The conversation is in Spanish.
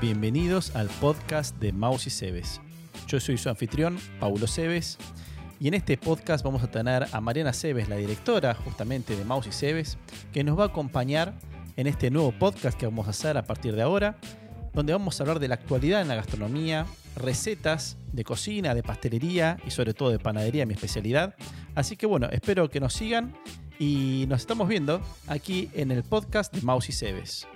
Bienvenidos al podcast de Maus y Cebes. Yo soy su anfitrión, Paulo Cebes, y en este podcast vamos a tener a Mariana Cebes, la directora justamente de Maus y Cebes, que nos va a acompañar en este nuevo podcast que vamos a hacer a partir de ahora, donde vamos a hablar de la actualidad en la gastronomía, recetas de cocina, de pastelería y sobre todo de panadería, mi especialidad. Así que bueno, espero que nos sigan y nos estamos viendo aquí en el podcast de Maus y Cebes.